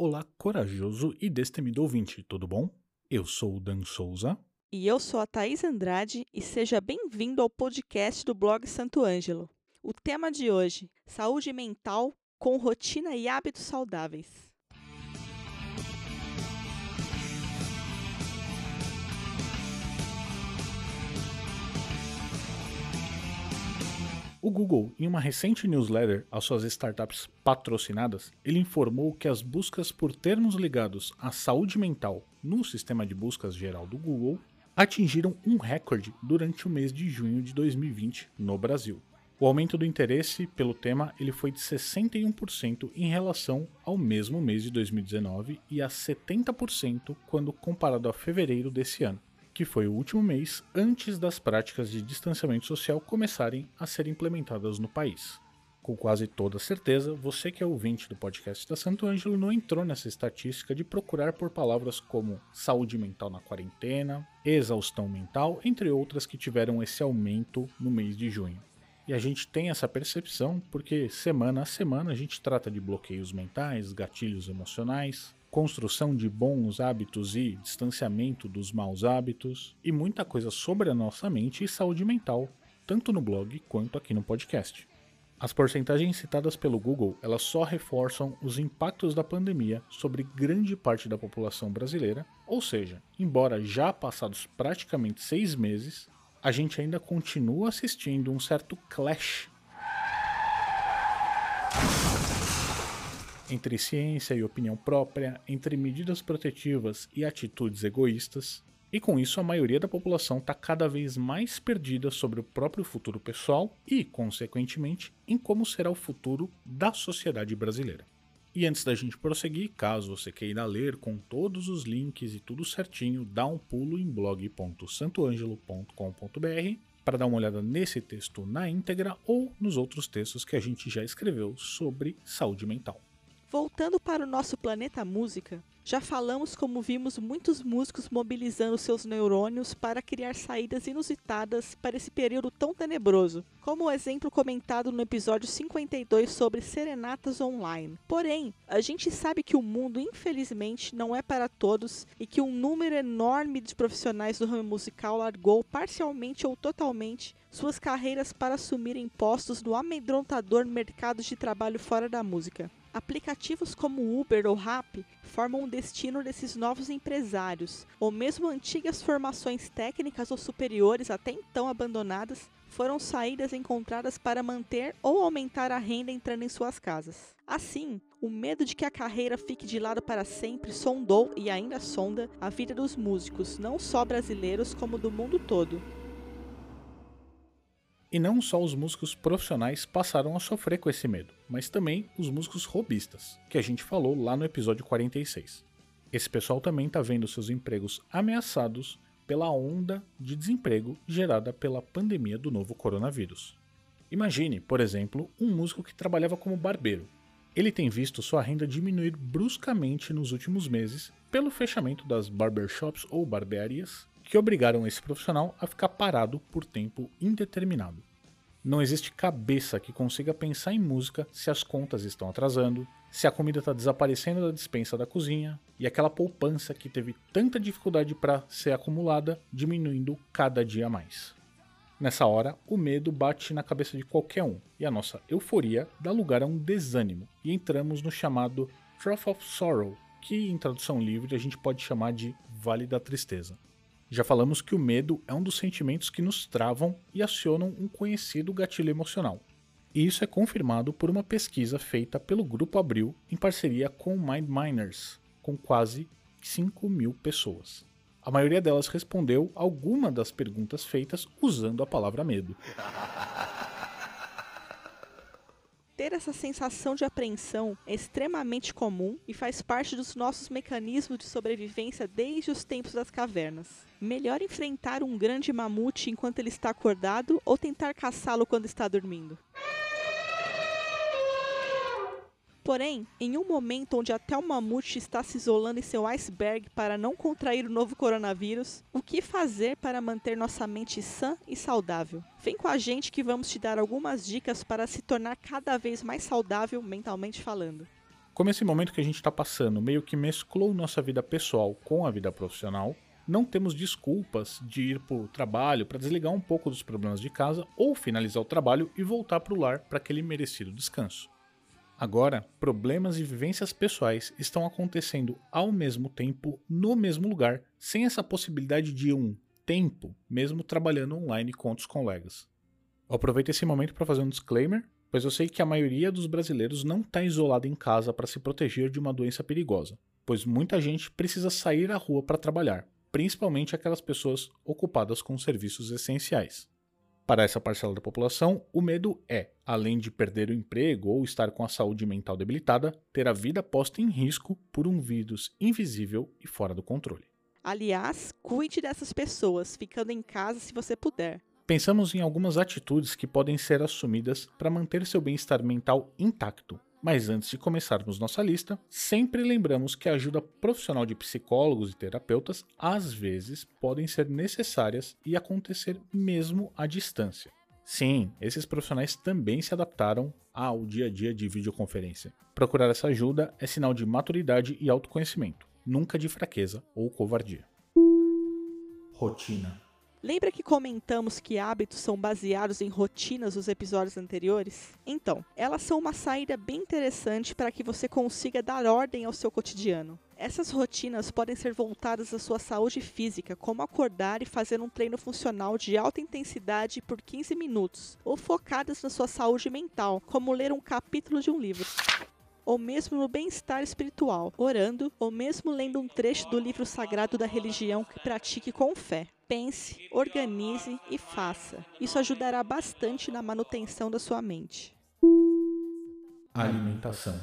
Olá, corajoso e destemido ouvinte, tudo bom? Eu sou o Dan Souza. E eu sou a Thaís Andrade e seja bem-vindo ao podcast do blog Santo Ângelo. O tema de hoje: saúde mental com rotina e hábitos saudáveis. O Google, em uma recente newsletter às suas startups patrocinadas, ele informou que as buscas por termos ligados à saúde mental no sistema de buscas geral do Google atingiram um recorde durante o mês de junho de 2020 no Brasil. O aumento do interesse pelo tema ele foi de 61% em relação ao mesmo mês de 2019 e a 70% quando comparado a fevereiro desse ano que foi o último mês antes das práticas de distanciamento social começarem a ser implementadas no país. Com quase toda certeza, você que é ouvinte do podcast da Santo Ângelo não entrou nessa estatística de procurar por palavras como saúde mental na quarentena, exaustão mental, entre outras que tiveram esse aumento no mês de junho. E a gente tem essa percepção porque semana a semana a gente trata de bloqueios mentais, gatilhos emocionais, construção de bons hábitos e distanciamento dos maus hábitos, e muita coisa sobre a nossa mente e saúde mental, tanto no blog quanto aqui no podcast. As porcentagens citadas pelo Google, elas só reforçam os impactos da pandemia sobre grande parte da população brasileira, ou seja, embora já passados praticamente seis meses, a gente ainda continua assistindo um certo clash entre ciência e opinião própria, entre medidas protetivas e atitudes egoístas, e com isso a maioria da população está cada vez mais perdida sobre o próprio futuro pessoal e, consequentemente, em como será o futuro da sociedade brasileira. E antes da gente prosseguir, caso você queira ler com todos os links e tudo certinho, dá um pulo em blog.santoangelo.com.br para dar uma olhada nesse texto na íntegra ou nos outros textos que a gente já escreveu sobre saúde mental. Voltando para o nosso planeta música, já falamos como vimos muitos músicos mobilizando seus neurônios para criar saídas inusitadas para esse período tão tenebroso, como o exemplo comentado no episódio 52 sobre serenatas online. Porém, a gente sabe que o mundo, infelizmente, não é para todos e que um número enorme de profissionais do ramo musical largou parcialmente ou totalmente suas carreiras para assumirem postos no amedrontador mercado de trabalho fora da música. Aplicativos como Uber ou Rappi formam o destino desses novos empresários, ou mesmo antigas formações técnicas ou superiores até então abandonadas foram saídas encontradas para manter ou aumentar a renda entrando em suas casas. Assim, o medo de que a carreira fique de lado para sempre sondou e ainda sonda a vida dos músicos, não só brasileiros como do mundo todo. E não só os músicos profissionais passaram a sofrer com esse medo, mas também os músicos robistas, que a gente falou lá no episódio 46. Esse pessoal também está vendo seus empregos ameaçados pela onda de desemprego gerada pela pandemia do novo coronavírus. Imagine, por exemplo, um músico que trabalhava como barbeiro. Ele tem visto sua renda diminuir bruscamente nos últimos meses pelo fechamento das barbershops ou barbearias que obrigaram esse profissional a ficar parado por tempo indeterminado. Não existe cabeça que consiga pensar em música se as contas estão atrasando, se a comida está desaparecendo da dispensa da cozinha e aquela poupança que teve tanta dificuldade para ser acumulada diminuindo cada dia mais. Nessa hora, o medo bate na cabeça de qualquer um e a nossa euforia dá lugar a um desânimo e entramos no chamado Trough of Sorrow, que em tradução livre a gente pode chamar de Vale da Tristeza. Já falamos que o medo é um dos sentimentos que nos travam e acionam um conhecido gatilho emocional. E isso é confirmado por uma pesquisa feita pelo Grupo Abril em parceria com Mind Miners, com quase 5 mil pessoas. A maioria delas respondeu alguma das perguntas feitas usando a palavra medo. Ter essa sensação de apreensão é extremamente comum e faz parte dos nossos mecanismos de sobrevivência desde os tempos das cavernas. Melhor enfrentar um grande mamute enquanto ele está acordado ou tentar caçá-lo quando está dormindo? Porém, em um momento onde até o mamute está se isolando em seu iceberg para não contrair o novo coronavírus, o que fazer para manter nossa mente sã e saudável? Vem com a gente que vamos te dar algumas dicas para se tornar cada vez mais saudável mentalmente falando. Como esse momento que a gente está passando meio que mesclou nossa vida pessoal com a vida profissional, não temos desculpas de ir para o trabalho para desligar um pouco dos problemas de casa ou finalizar o trabalho e voltar para o lar para aquele merecido descanso. Agora, problemas e vivências pessoais estão acontecendo ao mesmo tempo, no mesmo lugar, sem essa possibilidade de um tempo, mesmo trabalhando online com outros colegas. Eu aproveito esse momento para fazer um disclaimer, pois eu sei que a maioria dos brasileiros não está isolada em casa para se proteger de uma doença perigosa, pois muita gente precisa sair à rua para trabalhar, principalmente aquelas pessoas ocupadas com serviços essenciais. Para essa parcela da população, o medo é, além de perder o emprego ou estar com a saúde mental debilitada, ter a vida posta em risco por um vírus invisível e fora do controle. Aliás, cuide dessas pessoas, ficando em casa se você puder. Pensamos em algumas atitudes que podem ser assumidas para manter seu bem-estar mental intacto, mas antes de começarmos nossa lista, sempre lembramos que a ajuda profissional de psicólogos e terapeutas às vezes podem ser necessárias e acontecer mesmo à distância. Sim, esses profissionais também se adaptaram ao dia a dia de videoconferência. Procurar essa ajuda é sinal de maturidade e autoconhecimento, nunca de fraqueza ou covardia. Rotina. Lembra que comentamos que hábitos são baseados em rotinas nos episódios anteriores? Então, elas são uma saída bem interessante para que você consiga dar ordem ao seu cotidiano. Essas rotinas podem ser voltadas à sua saúde física, como acordar e fazer um treino funcional de alta intensidade por 15 minutos, ou focadas na sua saúde mental, como ler um capítulo de um livro ou mesmo no bem-estar espiritual, orando, ou mesmo lendo um trecho do livro sagrado da religião que pratique com fé. Pense, organize e faça. Isso ajudará bastante na manutenção da sua mente. Alimentação.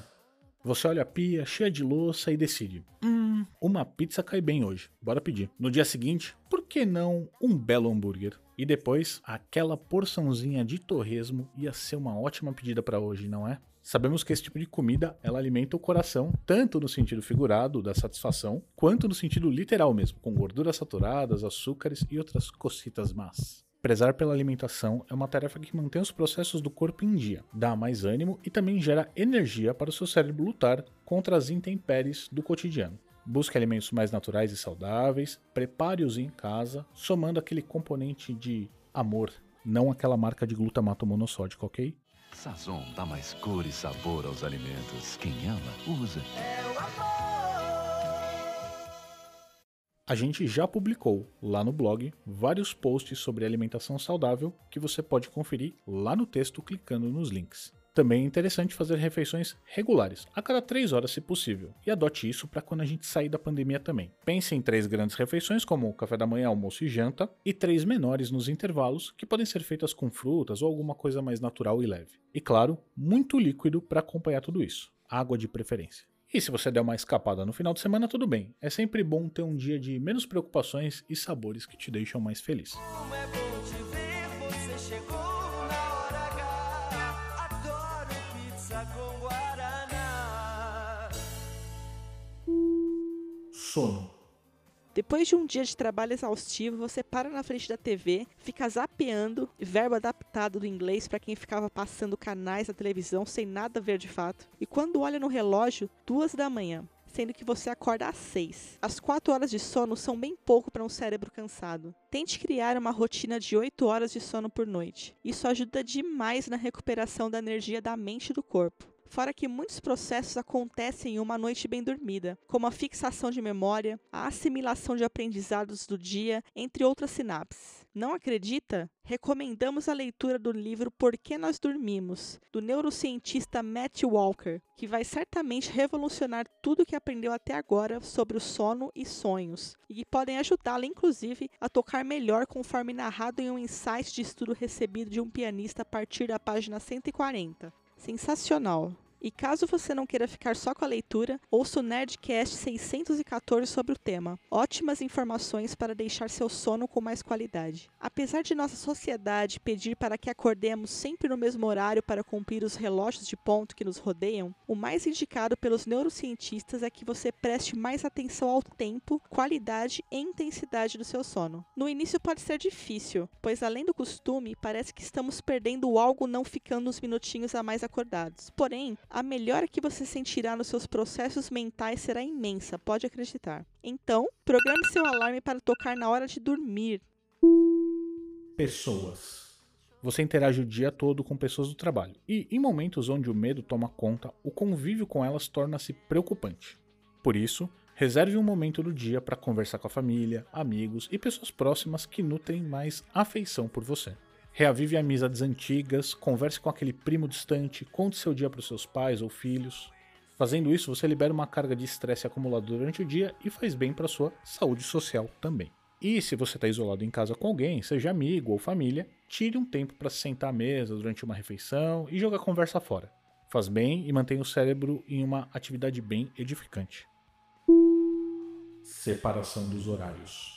Você olha a pia cheia de louça e decide: Hum, uma pizza cai bem hoje, bora pedir. No dia seguinte, por que não um belo hambúrguer? E depois, aquela porçãozinha de torresmo ia ser uma ótima pedida para hoje, não é? Sabemos que esse tipo de comida ela alimenta o coração, tanto no sentido figurado da satisfação, quanto no sentido literal mesmo, com gorduras saturadas, açúcares e outras cocitas más. Prezar pela alimentação é uma tarefa que mantém os processos do corpo em dia, dá mais ânimo e também gera energia para o seu cérebro lutar contra as intempéries do cotidiano. Busque alimentos mais naturais e saudáveis, prepare-os em casa, somando aquele componente de amor, não aquela marca de glutamato monossódico, ok? Sazon dá mais cor e sabor aos alimentos. Quem ama, usa. A gente já publicou lá no blog vários posts sobre alimentação saudável que você pode conferir lá no texto clicando nos links. Também é interessante fazer refeições regulares, a cada 3 horas se possível, e adote isso para quando a gente sair da pandemia também. Pense em três grandes refeições, como café da manhã, almoço e janta, e três menores nos intervalos, que podem ser feitas com frutas ou alguma coisa mais natural e leve. E claro, muito líquido para acompanhar tudo isso, água de preferência. E se você der uma escapada no final de semana, tudo bem. É sempre bom ter um dia de menos preocupações e sabores que te deixam mais feliz. Sono. Depois de um dia de trabalho exaustivo, você para na frente da TV, fica zapeando, verbo adaptado do inglês para quem ficava passando canais na televisão sem nada a ver de fato. E quando olha no relógio, duas da manhã, sendo que você acorda às seis. As quatro horas de sono são bem pouco para um cérebro cansado. Tente criar uma rotina de oito horas de sono por noite. Isso ajuda demais na recuperação da energia da mente e do corpo. Fora que muitos processos acontecem em uma noite bem dormida, como a fixação de memória, a assimilação de aprendizados do dia, entre outras sinapses. Não acredita? Recomendamos a leitura do livro Por que Nós Dormimos, do neurocientista Matt Walker, que vai certamente revolucionar tudo o que aprendeu até agora sobre o sono e sonhos, e que podem ajudá-lo, inclusive, a tocar melhor conforme narrado em um insight de estudo recebido de um pianista a partir da página 140. Sensacional! E caso você não queira ficar só com a leitura, ouça o Nerdcast 614 sobre o tema. Ótimas informações para deixar seu sono com mais qualidade. Apesar de nossa sociedade pedir para que acordemos sempre no mesmo horário para cumprir os relógios de ponto que nos rodeiam, o mais indicado pelos neurocientistas é que você preste mais atenção ao tempo, qualidade e intensidade do seu sono. No início pode ser difícil, pois além do costume, parece que estamos perdendo algo não ficando uns minutinhos a mais acordados. Porém, A melhora que você sentirá nos seus processos mentais será imensa, pode acreditar. Então, programe seu alarme para tocar na hora de dormir. Pessoas. Você interage o dia todo com pessoas do trabalho, e em momentos onde o medo toma conta, o convívio com elas torna-se preocupante. Por isso, reserve um momento do dia para conversar com a família, amigos e pessoas próximas que nutrem mais afeição por você. Reavive amizades antigas, converse com aquele primo distante, conte seu dia para os seus pais ou filhos. Fazendo isso, você libera uma carga de estresse acumulada durante o dia e faz bem para sua saúde social também. E se você está isolado em casa com alguém, seja amigo ou família, tire um tempo para se sentar à mesa durante uma refeição e jogar conversa fora. Faz bem e mantém o cérebro em uma atividade bem edificante. Separação dos horários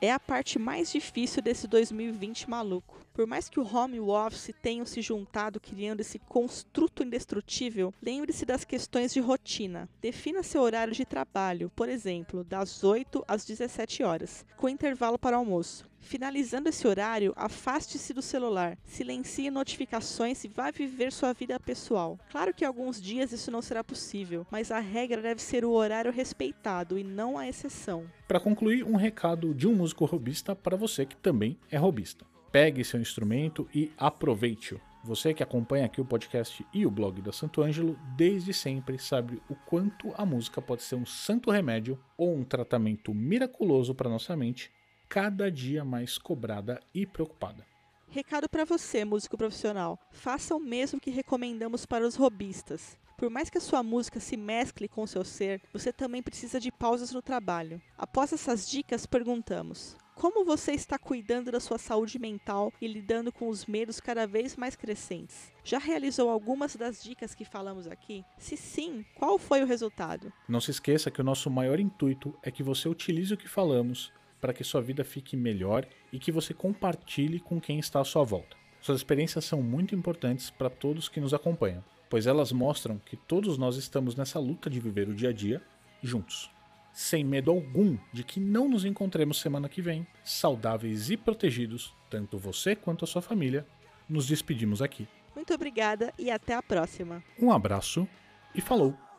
é a parte mais difícil desse 2020 maluco. Por mais que o home e o office tenham se juntado criando esse construto indestrutível, lembre-se das questões de rotina. Defina seu horário de trabalho, por exemplo, das 8 às 17 horas, com intervalo para almoço. Finalizando esse horário, afaste-se do celular, silencie notificações e vá viver sua vida pessoal. Claro que alguns dias isso não será possível, mas a regra deve ser o horário respeitado e não a exceção. Para concluir, um recado de um músico robista para você que também é robista. Pegue seu instrumento e aproveite-o. Você que acompanha aqui o podcast e o blog da Santo Ângelo desde sempre sabe o quanto a música pode ser um santo remédio ou um tratamento miraculoso para nossa mente cada dia mais cobrada e preocupada. Recado para você, músico profissional: faça o mesmo que recomendamos para os robistas. Por mais que a sua música se mescle com o seu ser, você também precisa de pausas no trabalho. Após essas dicas, perguntamos: como você está cuidando da sua saúde mental e lidando com os medos cada vez mais crescentes? Já realizou algumas das dicas que falamos aqui? Se sim, qual foi o resultado? Não se esqueça que o nosso maior intuito é que você utilize o que falamos para que sua vida fique melhor e que você compartilhe com quem está à sua volta. Suas experiências são muito importantes para todos que nos acompanham, pois elas mostram que todos nós estamos nessa luta de viver o dia a dia juntos. Sem medo algum de que não nos encontremos semana que vem, saudáveis e protegidos, tanto você quanto a sua família, nos despedimos aqui. Muito obrigada e até a próxima. Um abraço e falou!